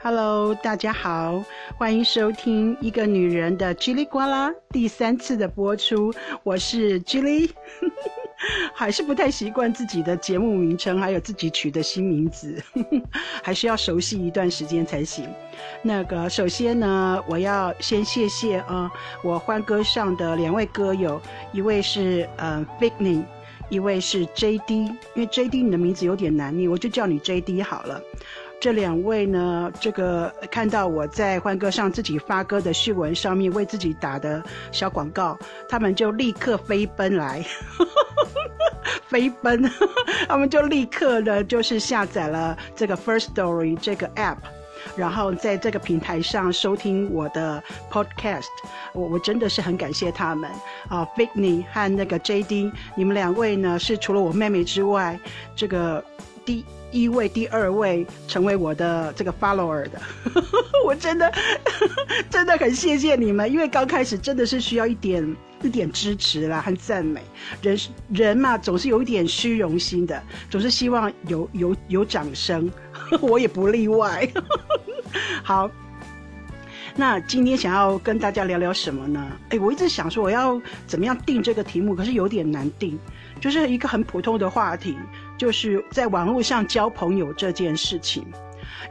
Hello，大家好，欢迎收听《一个女人的叽里呱啦》第三次的播出，我是 Julie，还是不太习惯自己的节目名称，还有自己取的新名字，还是要熟悉一段时间才行。那个，首先呢，我要先谢谢啊，我欢歌上的两位歌友，一位是呃 f i g n y 一位是 JD，因为 JD 你的名字有点难念，我就叫你 JD 好了。这两位呢，这个看到我在欢歌上自己发歌的序文上面为自己打的小广告，他们就立刻飞奔来，飞奔，他们就立刻呢，就是下载了这个 First Story 这个 App，然后在这个平台上收听我的 Podcast，我我真的是很感谢他们。啊 f i g n y 和那个 JD，你们两位呢是除了我妹妹之外，这个第。一位、第二位成为我的这个 follower 的，我真的 真的很谢谢你们，因为刚开始真的是需要一点一点支持啦和赞美。人人嘛，总是有一点虚荣心的，总是希望有有有掌声，我也不例外。好，那今天想要跟大家聊聊什么呢？哎，我一直想说我要怎么样定这个题目，可是有点难定，就是一个很普通的话题。就是在网络上交朋友这件事情，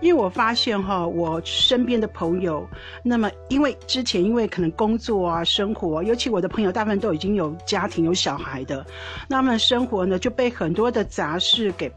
因为我发现哈，我身边的朋友，那么因为之前因为可能工作啊、生活，尤其我的朋友大部分都已经有家庭、有小孩的，那么生活呢就被很多的杂事给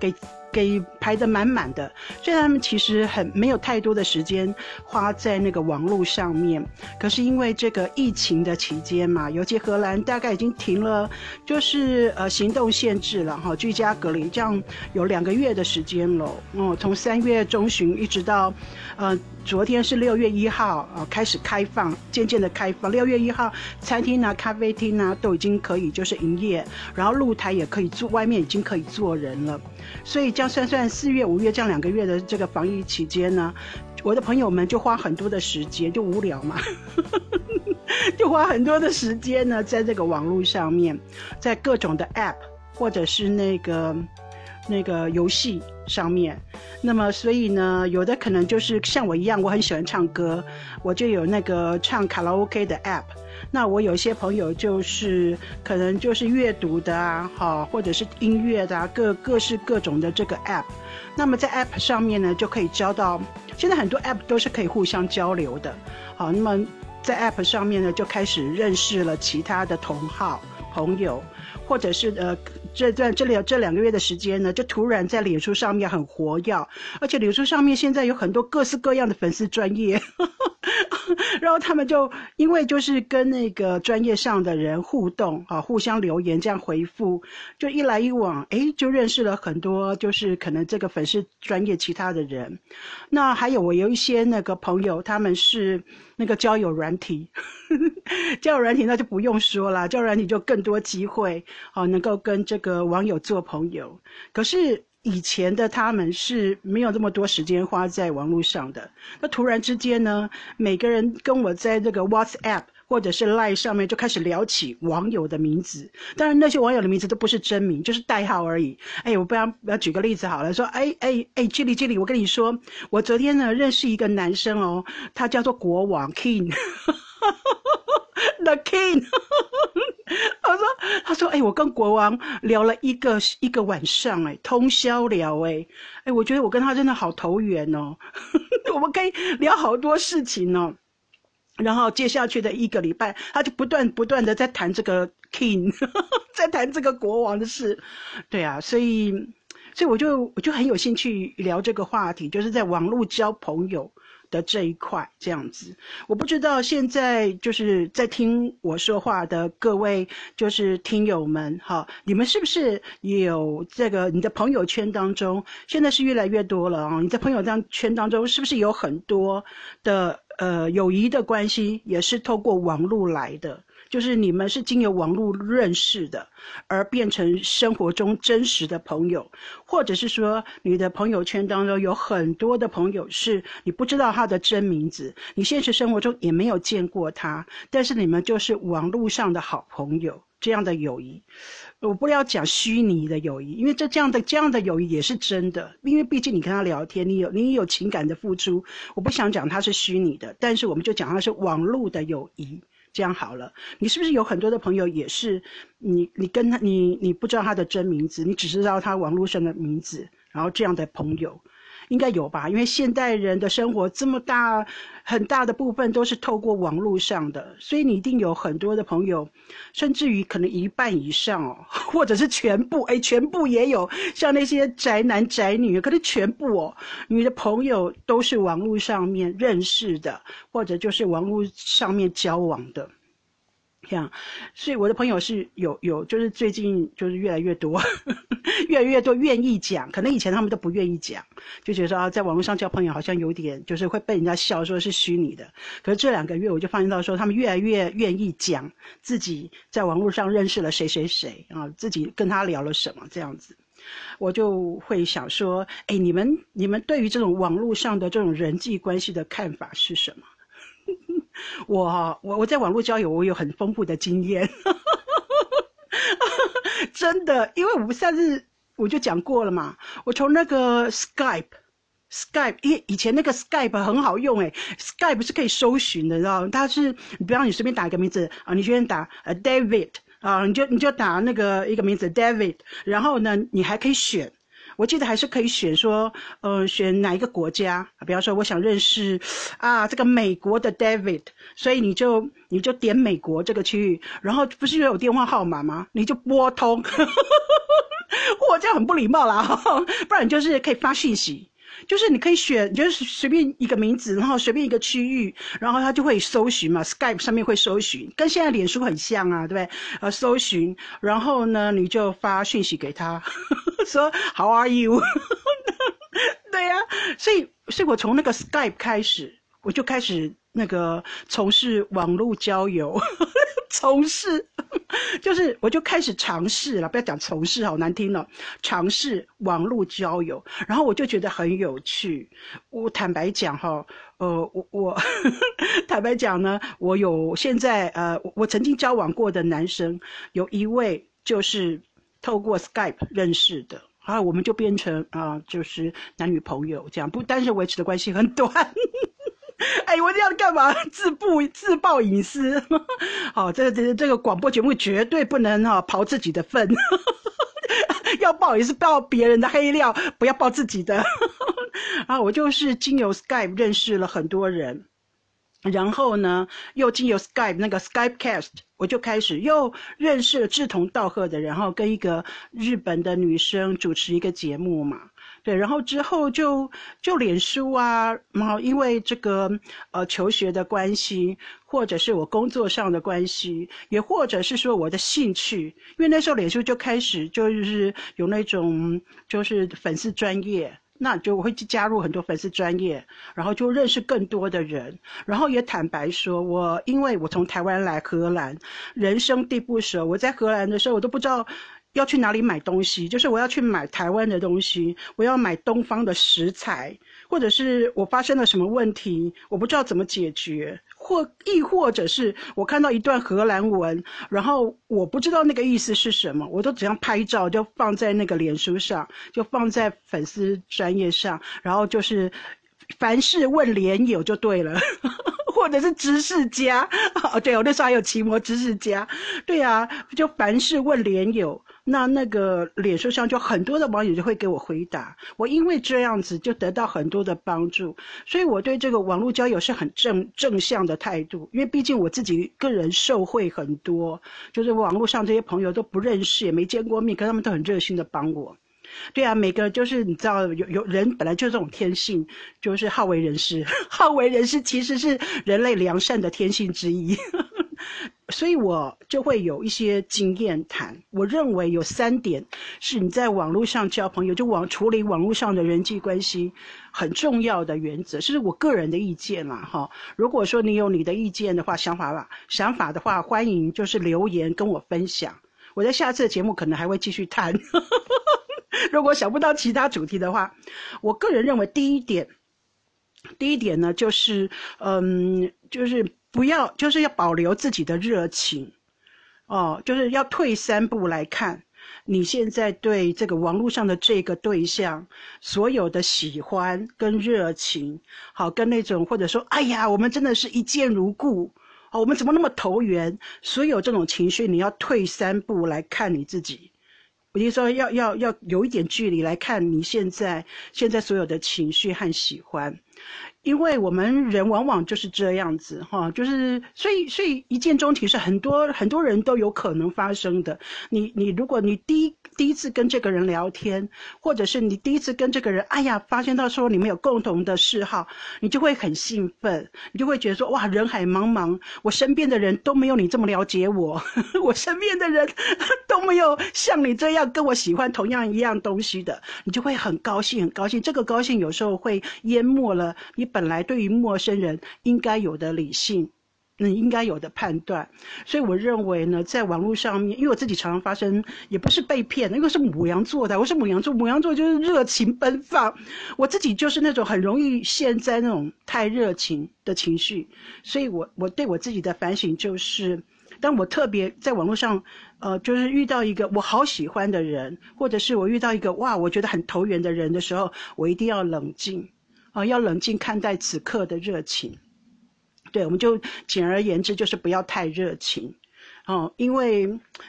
给。给排得满满的，所以他们其实很没有太多的时间花在那个网络上面。可是因为这个疫情的期间嘛，尤其荷兰大概已经停了，就是呃行动限制了哈，居家隔离，这样有两个月的时间了。哦，从三月中旬一直到，呃，昨天是六月一号啊，开始开放，渐渐的开放。六月一号，餐厅啊、咖啡厅啊都已经可以就是营业，然后露台也可以坐，外面已经可以坐人了。所以这样算算四月、五月这样两个月的这个防疫期间呢，我的朋友们就花很多的时间，就无聊嘛，就花很多的时间呢，在这个网络上面，在各种的 App 或者是那个那个游戏上面。那么所以呢，有的可能就是像我一样，我很喜欢唱歌，我就有那个唱卡拉 OK 的 App。那我有些朋友就是可能就是阅读的啊，好，或者是音乐的啊，各各式各种的这个 app。那么在 app 上面呢，就可以交到，现在很多 app 都是可以互相交流的，好，那么在 app 上面呢，就开始认识了其他的同好朋友，或者是呃。这段这里这两个月的时间呢，就突然在脸书上面很活跃，而且脸书上面现在有很多各式各样的粉丝专业，然后他们就因为就是跟那个专业上的人互动啊，互相留言这样回复，就一来一往，哎，就认识了很多就是可能这个粉丝专业其他的人。那还有我有一些那个朋友，他们是。那个交友软体，交友软体那就不用说了，交友软体就更多机会，啊，能够跟这个网友做朋友。可是以前的他们是没有这么多时间花在网络上的。那突然之间呢，每个人跟我在这个 WhatsApp。或者是 Line 上面就开始聊起网友的名字，当然那些网友的名字都不是真名，就是代号而已。哎，我不要不要举个例子好了，说哎哎哎，这里这里，我跟你说，我昨天呢认识一个男生哦，他叫做国王 King The King。他说他说哎，我跟国王聊了一个一个晚上，哎，通宵聊，哎哎，我觉得我跟他真的好投缘哦，我们可以聊好多事情哦。然后接下去的一个礼拜，他就不断不断的在谈这个 king，在谈这个国王的事，对啊，所以，所以我就我就很有兴趣聊这个话题，就是在网络交朋友的这一块这样子。我不知道现在就是在听我说话的各位就是听友们，哈，你们是不是有这个你的朋友圈当中，现在是越来越多了啊？你在朋友当圈当中是不是有很多的？呃，友谊的关系也是透过网络来的，就是你们是经由网络认识的，而变成生活中真实的朋友，或者是说你的朋友圈当中有很多的朋友是你不知道他的真名字，你现实生活中也没有见过他，但是你们就是网络上的好朋友，这样的友谊，我不要讲虚拟的友谊，因为这这样的这样的友谊也是真的，因为毕竟你跟他聊天，你有你有情感的付出，我不想讲他是虚拟的，但是我们就讲他是网络的友谊，这样好了。你是不是有很多的朋友也是，你你跟他你你不知道他的真名字，你只知道他网络上的名字，然后这样的朋友。应该有吧，因为现代人的生活这么大，很大的部分都是透过网络上的，所以你一定有很多的朋友，甚至于可能一半以上哦，或者是全部，哎，全部也有，像那些宅男宅女，可能全部哦，你的朋友都是网络上面认识的，或者就是网络上面交往的。这样，所以我的朋友是有有，就是最近就是越来越多，越来越多愿意讲，可能以前他们都不愿意讲，就觉得啊，在网络上交朋友好像有点就是会被人家笑说是虚拟的。可是这两个月我就发现到说，他们越来越愿意讲自己在网络上认识了谁谁谁啊，自己跟他聊了什么这样子，我就会想说，哎，你们你们对于这种网络上的这种人际关系的看法是什么？我我我在网络交友，我有很丰富的经验，真的，因为我们算是我就讲过了嘛，我从那个 Skype，Skype，以以前那个 Skype 很好用诶 s k y p e 是可以搜寻的，知道它是，比方你随便打一个名字啊，你随便打呃 David 啊，你就你就打那个一个名字 David，然后呢，你还可以选。我记得还是可以选说，呃，选哪一个国家啊？比方说，我想认识啊，这个美国的 David，所以你就你就点美国这个区域，然后不是有电话号码吗？你就拨通，我这样很不礼貌啦，不然就是可以发讯息。就是你可以选，就是随便一个名字，然后随便一个区域，然后他就会搜寻嘛，Skype 上面会搜寻，跟现在脸书很像啊，对不对？呃，搜寻，然后呢，你就发讯息给他，说 How are you？对呀，所以，所以我从那个 Skype 开始，我就开始那个从事网络交友。从事，就是我就开始尝试了，不要讲从事，好难听了。尝试网络交友，然后我就觉得很有趣。我坦白讲哈，呃，我我 坦白讲呢，我有现在呃，我曾经交往过的男生，有一位就是透过 Skype 认识的，然后我们就变成啊，就是男女朋友这样，不但是维持的关系很短。哎，我这样干嘛？自曝自曝隐私？好，这个这个这个广播节目绝对不能哈刨自己的粪，要报也是报别人的黑料，不要报自己的。啊，我就是经由 Skype 认识了很多人，然后呢，又经由 Skype 那个 Skypecast，我就开始又认识了志同道合的，然后跟一个日本的女生主持一个节目嘛。对，然后之后就就脸书啊，然后因为这个呃求学的关系，或者是我工作上的关系，也或者是说我的兴趣，因为那时候脸书就开始就是有那种就是粉丝专业，那就我会加入很多粉丝专业，然后就认识更多的人，然后也坦白说，我因为我从台湾来荷兰，人生地不熟，我在荷兰的时候我都不知道。要去哪里买东西？就是我要去买台湾的东西，我要买东方的食材，或者是我发生了什么问题，我不知道怎么解决，或亦或者是我看到一段荷兰文，然后我不知道那个意思是什么，我都只要拍照就放在那个脸书上，就放在粉丝专业上，然后就是凡事问连友就对了。或者是知识家 哦，对，我那时候还有奇摩知识家，对啊，就凡事问连友，那那个脸书上就很多的网友就会给我回答，我因为这样子就得到很多的帮助，所以我对这个网络交友是很正正向的态度，因为毕竟我自己个人受惠很多，就是网络上这些朋友都不认识也没见过面，可他们都很热心的帮我。对啊，每个就是你知道，有有人本来就这种天性，就是好为人师。好为人师其实是人类良善的天性之一，所以我就会有一些经验谈。我认为有三点是你在网络上交朋友，就网处理网络上的人际关系很重要的原则，是我个人的意见啦。哈，如果说你有你的意见的话，想法吧，想法的话，欢迎就是留言跟我分享。我在下次的节目可能还会继续谈。如果想不到其他主题的话，我个人认为第一点，第一点呢，就是，嗯，就是不要，就是要保留自己的热情，哦，就是要退三步来看，你现在对这个网络上的这个对象，所有的喜欢跟热情，好，跟那种或者说，哎呀，我们真的是一见如故，哦，我们怎么那么投缘？所有这种情绪，你要退三步来看你自己。我就说要要要有一点距离来看你现在现在所有的情绪和喜欢，因为我们人往往就是这样子哈，就是所以所以一见钟情是很多很多人都有可能发生的。你你如果你第一。第一次跟这个人聊天，或者是你第一次跟这个人，哎呀，发现到说你们有共同的嗜好，你就会很兴奋，你就会觉得说哇，人海茫茫，我身边的人都没有你这么了解我，我身边的人 都没有像你这样跟我喜欢同样一样东西的，你就会很高兴，很高兴。这个高兴有时候会淹没了你本来对于陌生人应该有的理性。嗯应该有的判断，所以我认为呢，在网络上面，因为我自己常常发生，也不是被骗，因为是母羊座的，我是母羊座，母羊座就是热情奔放，我自己就是那种很容易陷在那种太热情的情绪，所以我我对我自己的反省就是，当我特别在网络上，呃，就是遇到一个我好喜欢的人，或者是我遇到一个哇，我觉得很投缘的人的时候，我一定要冷静，啊，要冷静看待此刻的热情。对，我们就简而言之就是不要太热情，哦，因为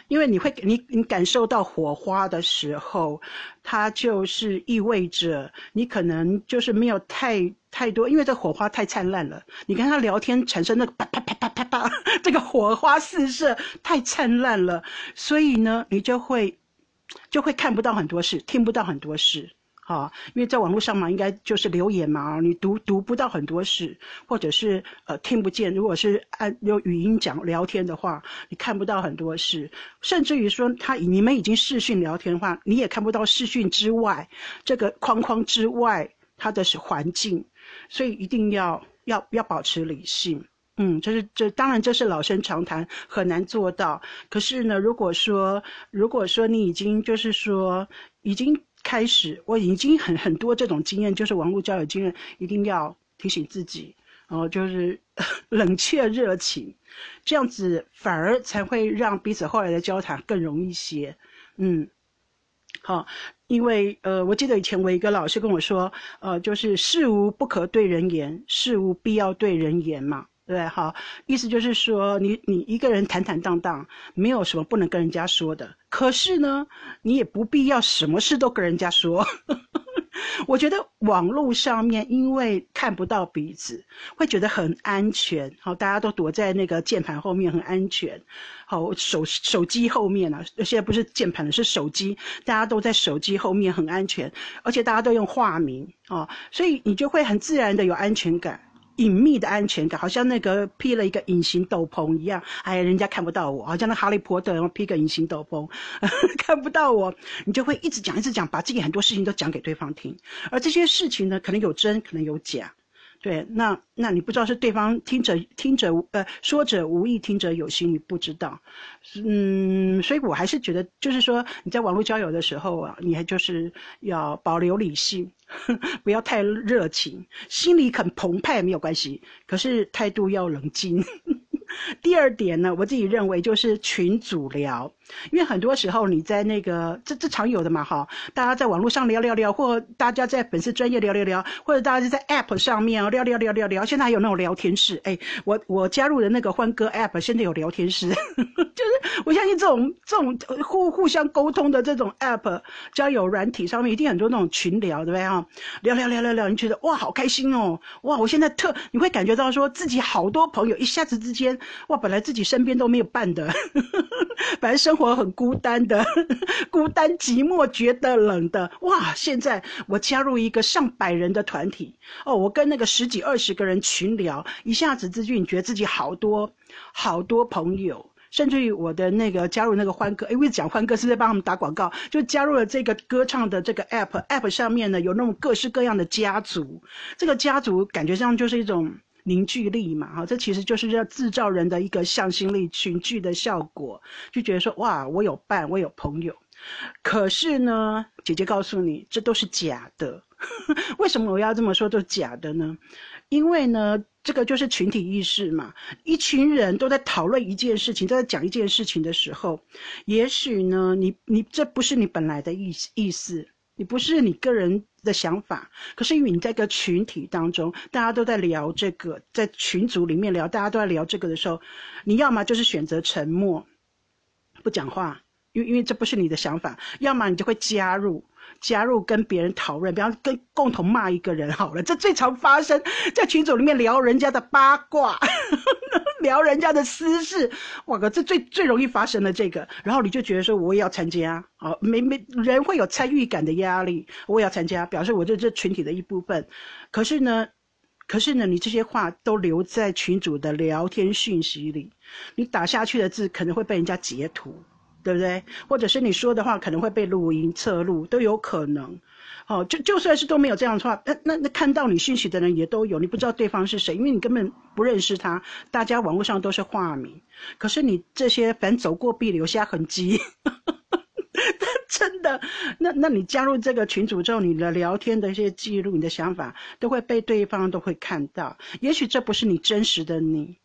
因为你会你你感受到火花的时候，它就是意味着你可能就是没有太太多，因为这火花太灿烂了，你跟他聊天产生那个啪啪啪啪啪啪，这个火花四射太灿烂了，所以呢，你就会就会看不到很多事，听不到很多事。好，因为在网络上嘛，应该就是留言嘛，你读读不到很多事，或者是呃听不见。如果是按用语音讲聊天的话，你看不到很多事，甚至于说他你们已经视讯聊天的话，你也看不到视讯之外这个框框之外它的是环境，所以一定要要要保持理性。嗯，这是这当然这是老生常谈，很难做到。可是呢，如果说如果说你已经就是说已经。开始，我已经很很多这种经验，就是网络交友经验，一定要提醒自己，然后就是 冷却热情，这样子反而才会让彼此后来的交谈更容易些。嗯，好，因为呃，我记得以前我一个老师跟我说，呃，就是事无不可对人言，事无必要对人言嘛。对，好，意思就是说，你你一个人坦坦荡荡，没有什么不能跟人家说的。可是呢，你也不必要什么事都跟人家说。我觉得网络上面，因为看不到彼此，会觉得很安全。好，大家都躲在那个键盘后面，很安全。好，手手机后面啊，现在不是键盘了，是手机，大家都在手机后面很安全，而且大家都用化名啊，所以你就会很自然的有安全感。隐秘的安全感，好像那个披了一个隐形斗篷一样。哎呀，人家看不到我，好像那哈利波特然后披个隐形斗篷，看不到我，你就会一直讲，一直讲，把自己很多事情都讲给对方听。而这些事情呢，可能有真，可能有假。对，那那你不知道是对方听者听者呃说者无意，听者有心，你不知道。嗯，所以我还是觉得，就是说你在网络交友的时候啊，你还就是要保留理性，不要太热情，心里很澎湃没有关系，可是态度要冷静。第二点呢，我自己认为就是群组聊，因为很多时候你在那个这这常有的嘛哈，大家在网络上聊聊聊，或大家在粉丝专业聊聊聊，或者大家在 App 上面聊聊聊聊聊，现在还有那种聊天室，哎，我我加入的那个欢歌 App 现在有聊天室，就是我相信这种这种互互相沟通的这种 App 交友软体上面一定很多那种群聊，对不对哈？聊聊聊聊聊，你觉得哇好开心哦，哇我现在特你会感觉到说自己好多朋友一下子之间。哇，本来自己身边都没有伴的，本来生活很孤单的，孤单寂寞，觉得冷的。哇，现在我加入一个上百人的团体，哦，我跟那个十几二十个人群聊，一下子之间觉得自己好多好多朋友，甚至于我的那个加入那个欢歌，哎，我讲欢歌是在帮他们打广告，就加入了这个歌唱的这个 app，app 上面呢有那种各式各样的家族，这个家族感觉上就是一种。凝聚力嘛，哈，这其实就是要制造人的一个向心力、群聚的效果，就觉得说，哇，我有伴，我有朋友。可是呢，姐姐告诉你，这都是假的。为什么我要这么说都是假的呢？因为呢，这个就是群体意识嘛。一群人都在讨论一件事情，都在讲一件事情的时候，也许呢，你你这不是你本来的意意思，你不是你个人的想法。可是因为你在一个群体当中，大家都在聊这个，在群组里面聊，大家都在聊这个的时候，你要么就是选择沉默，不讲话。因为因为这不是你的想法，要么你就会加入，加入跟别人讨论，比方跟共同骂一个人好了，这最常发生在群组里面聊人家的八卦，聊人家的私事，哇哥，这最最容易发生的这个，然后你就觉得说我也要参加，啊，没没人会有参与感的压力，我也要参加，表示我这这群体的一部分，可是呢，可是呢，你这些话都留在群组的聊天讯息里，你打下去的字可能会被人家截图。对不对？或者是你说的话可能会被录音测录，都有可能。哦，就就算是都没有这样的话，那那那看到你讯息的人也都有，你不知道对方是谁，因为你根本不认识他。大家网络上都是化名，可是你这些反走过必留下痕迹，真的。那那你加入这个群组之后，你的聊天的一些记录，你的想法都会被对方都会看到。也许这不是你真实的你。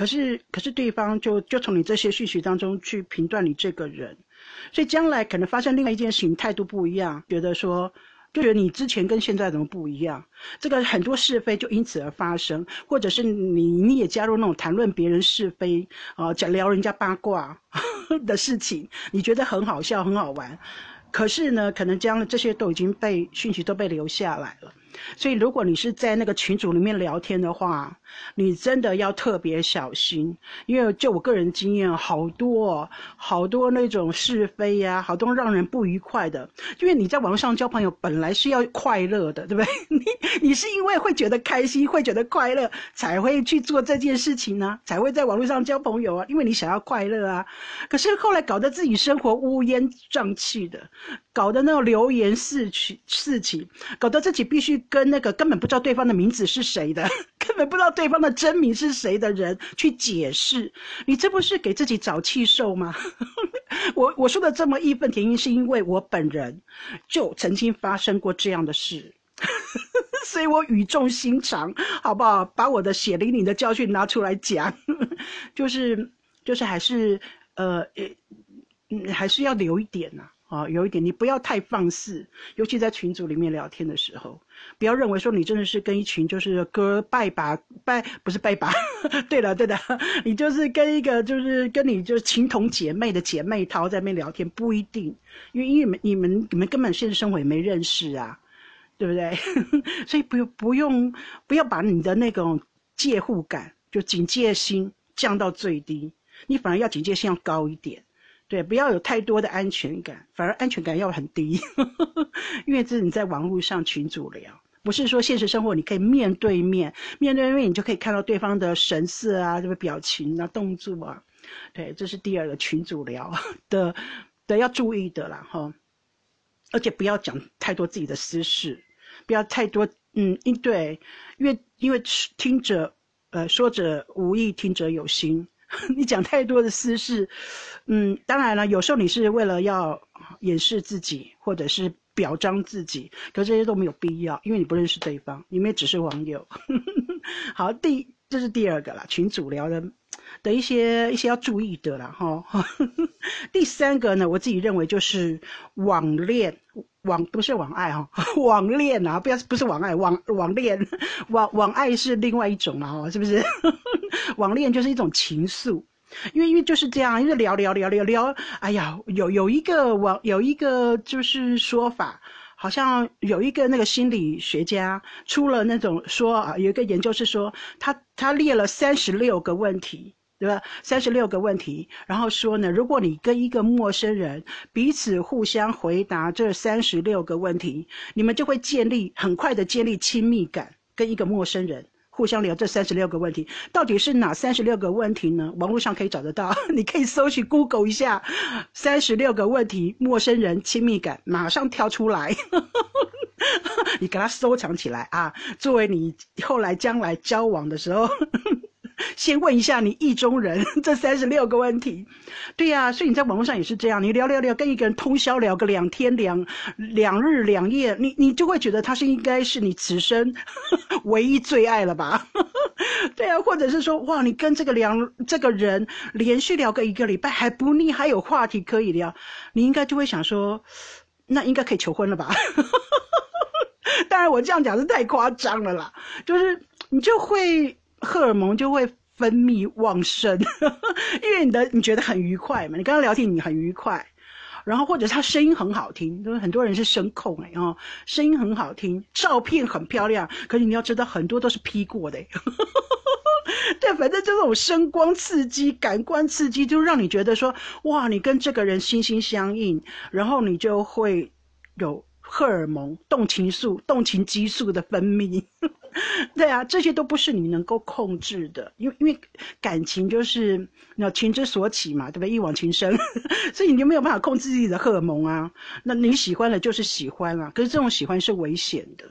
可是，可是对方就就从你这些讯息当中去评断你这个人，所以将来可能发生另外一件事情，态度不一样，觉得说，就觉得你之前跟现在怎么不一样？这个很多是非就因此而发生，或者是你你也加入那种谈论别人是非啊，讲聊人家八卦 的事情，你觉得很好笑很好玩，可是呢，可能将来这些都已经被讯息都被留下来了。所以，如果你是在那个群组里面聊天的话，你真的要特别小心，因为就我个人经验，好多好多那种是非呀，好多让人不愉快的。因为你在网上交朋友，本来是要快乐的，对不对？你你是因为会觉得开心，会觉得快乐，才会去做这件事情呢，才会在网络上交朋友啊，因为你想要快乐啊。可是后来搞得自己生活乌烟瘴气的，搞得那种流言四起四起，搞得自己必须。跟那个根本不知道对方的名字是谁的，根本不知道对方的真名是谁的人去解释，你这不是给自己找气受吗？我我说的这么义愤填膺，是因为我本人就曾经发生过这样的事，所以我语重心长，好不好？把我的血淋淋的教训拿出来讲，就是就是还是呃呃，还是要留一点呐。啊，啊有一点，你不要太放肆，尤其在群组里面聊天的时候，不要认为说你真的是跟一群就是哥拜把拜，不是拜把。对了，对的，你就是跟一个就是跟你就是情同姐妹的姐妹淘在那边聊天，不一定，因为因为你们你们你们根本现实生活也没认识啊，对不对？所以不用不用不要把你的那种戒护感就警戒心降到最低，你反而要警戒心要高一点。对，不要有太多的安全感，反而安全感要很低，因为这是你在网络上群主聊，不是说现实生活你可以面对面，面对面你就可以看到对方的神色啊，这个表情啊，动作啊，对，这是第二个群主聊 的的要注意的啦哈，而且不要讲太多自己的私事，不要太多，嗯，因对，因为因为听者呃说者无意，听者有心。你讲太多的私事，嗯，当然了，有时候你是为了要掩饰自己，或者是表彰自己，可这些都没有必要，因为你不认识对方，你们也只是网友。好，第这是第二个啦，群主聊的的一些一些要注意的啦，哈。第三个呢，我自己认为就是网恋。网不是网爱哈，网恋啊，不要不是网爱，网网恋，网网爱是另外一种嘛哈，是不是？网恋就是一种情愫，因为因为就是这样，因为聊聊聊聊聊，哎呀，有有一个网有一个就是说法，好像有一个那个心理学家出了那种说啊，有一个研究是说，他他列了三十六个问题。对吧？三十六个问题，然后说呢，如果你跟一个陌生人彼此互相回答这三十六个问题，你们就会建立很快的建立亲密感。跟一个陌生人互相聊这三十六个问题，到底是哪三十六个问题呢？网络上可以找得到，你可以搜取 Google 一下三十六个问题，陌生人亲密感，马上跳出来，你给它收藏起来啊，作为你后来将来交往的时候。先问一下你意中人 这三十六个问题。对呀，所以你在网络上也是这样，你聊聊聊，跟一个人通宵聊个两天两两日两夜，你你就会觉得他是应该是你此生 唯一最爱了吧？对啊，或者是说，哇，你跟这个两这个人连续聊个一个礼拜还不腻，还有话题可以聊，你应该就会想说，那应该可以求婚了吧？当然，我这样讲是太夸张了啦，就是你就会荷尔蒙就会分泌旺盛，因为你的你觉得很愉快嘛，你跟他聊天你很愉快，然后或者他声音很好听，因为很多人是声控哎哦，声音很好听，照片很漂亮，可是你要知道很多都是 P 过的，对，反正这种声光刺激、感官刺激，就让你觉得说哇，你跟这个人心心相印，然后你就会有。荷尔蒙、动情素、动情激素的分泌，对啊，这些都不是你能够控制的，因为因为感情就是那情之所起嘛，对不对？一往情深，所以你就没有办法控制自己的荷尔蒙啊。那你喜欢了就是喜欢了，可是这种喜欢是危险的，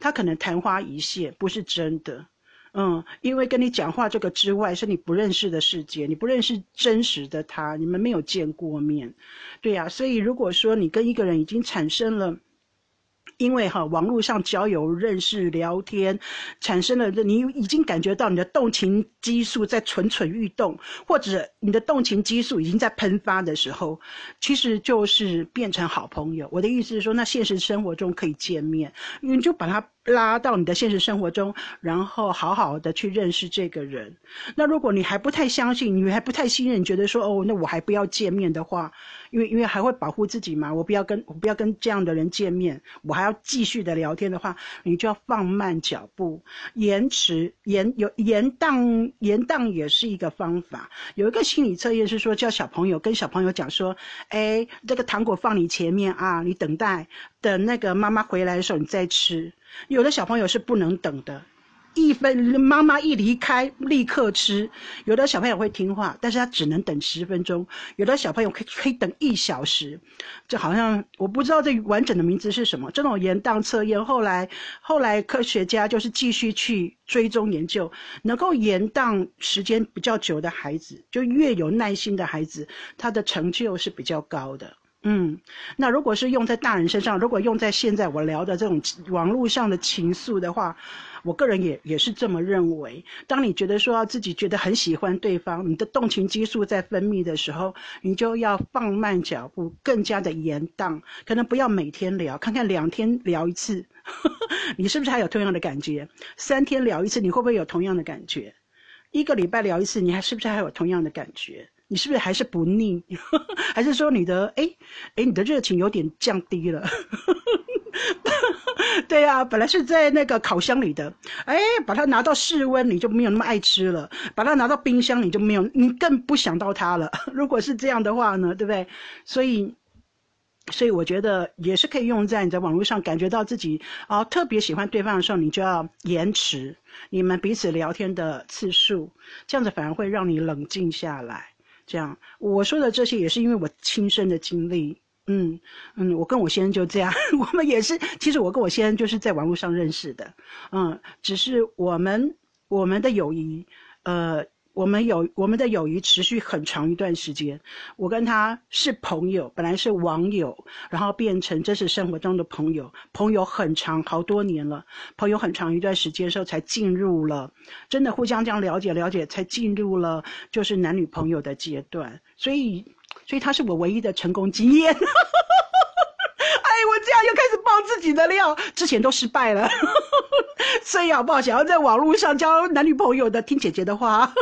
他可能昙花一现，不是真的。嗯，因为跟你讲话这个之外，是你不认识的世界，你不认识真实的他，你们没有见过面，对呀。所以如果说你跟一个人已经产生了。因为哈，网络上交友、认识、聊天，产生了你已经感觉到你的动情激素在蠢蠢欲动，或者你的动情激素已经在喷发的时候，其实就是变成好朋友。我的意思是说，那现实生活中可以见面，你就把它拉到你的现实生活中，然后好好的去认识这个人。那如果你还不太相信，你还不太信任，觉得说哦，那我还不要见面的话。因为因为还会保护自己嘛，我不要跟我不要跟这样的人见面，我还要继续的聊天的话，你就要放慢脚步，延迟延有延宕延宕也是一个方法。有一个心理测验是说，叫小朋友跟小朋友讲说，哎，这个糖果放你前面啊，你等待等那个妈妈回来的时候你再吃。有的小朋友是不能等的。一分妈妈一离开，立刻吃。有的小朋友会听话，但是他只能等十分钟。有的小朋友可以可以等一小时。这好像我不知道这完整的名字是什么。这种延宕测验，后来后来科学家就是继续去追踪研究，能够延宕时间比较久的孩子，就越有耐心的孩子，他的成就是比较高的。嗯，那如果是用在大人身上，如果用在现在我聊的这种网络上的情愫的话。我个人也也是这么认为。当你觉得说自己觉得很喜欢对方，你的动情激素在分泌的时候，你就要放慢脚步，更加的延宕。可能不要每天聊，看看两天聊一次，你是不是还有同样的感觉？三天聊一次，你会不会有同样的感觉？一个礼拜聊一次，你还是不是还有同样的感觉？你是不是还是不腻？还是说你的哎哎，你的热情有点降低了？对呀，本来是在那个烤箱里的，哎，把它拿到室温，你就没有那么爱吃了；把它拿到冰箱，你就没有，你更不想到它了。如果是这样的话呢，对不对？所以，所以我觉得也是可以用在你在网络上感觉到自己啊特别喜欢对方的时候，你就要延迟你们彼此聊天的次数，这样子反而会让你冷静下来。这样我说的这些也是因为我亲身的经历。嗯嗯，我跟我先生就这样，我们也是。其实我跟我先生就是在网络上认识的，嗯，只是我们我们的友谊，呃，我们有我们的友谊持续很长一段时间。我跟他是朋友，本来是网友，然后变成真实生活中的朋友，朋友很长好多年了，朋友很长一段时间时候才进入了真的互相这样了解了解，才进入了就是男女朋友的阶段，所以。所以他是我唯一的成功经验。我这样又开始爆自己的料，之前都失败了。所以好不好？想要在网络上交男女朋友的，听姐姐的话，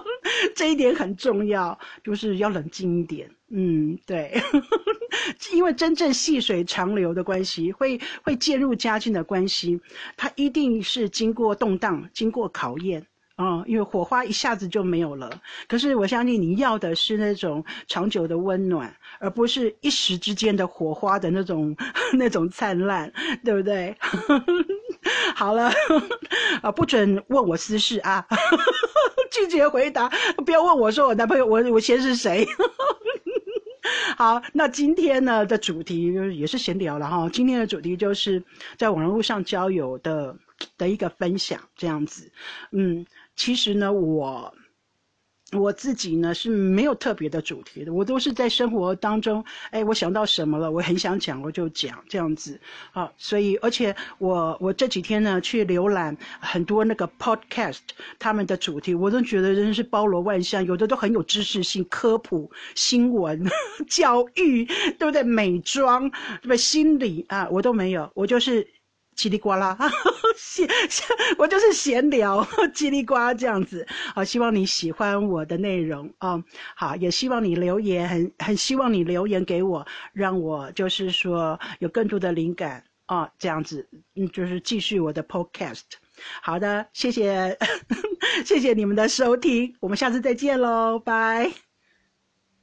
这一点很重要，就是要冷静一点。嗯，对，因为真正细水长流的关系，会会渐入佳境的关系，它一定是经过动荡，经过考验。哦，因为火花一下子就没有了。可是我相信你要的是那种长久的温暖，而不是一时之间的火花的那种 那种灿烂，对不对？好了，啊，不准问我私事啊，拒绝回答。不要问我说我男朋友，我我先是谁？好，那今天呢的主题也是闲聊了哈。今天的主题就是在网络上交友的的一个分享，这样子，嗯。其实呢，我我自己呢是没有特别的主题的，我都是在生活当中，哎，我想到什么了，我很想讲，我就讲这样子，啊，所以而且我我这几天呢去浏览很多那个 podcast，他们的主题我都觉得真是包罗万象，有的都很有知识性、科普、新闻、教育，对不对？美妆，对不对？心理啊，我都没有，我就是。叽里呱啦，闲，我就是闲聊，叽里呱啦这样子。好，希望你喜欢我的内容啊。好，也希望你留言，很很希望你留言给我，让我就是说有更多的灵感啊，这样子，嗯，就是继续我的 podcast。好的，谢谢，谢谢你们的收听，我们下次再见喽，拜。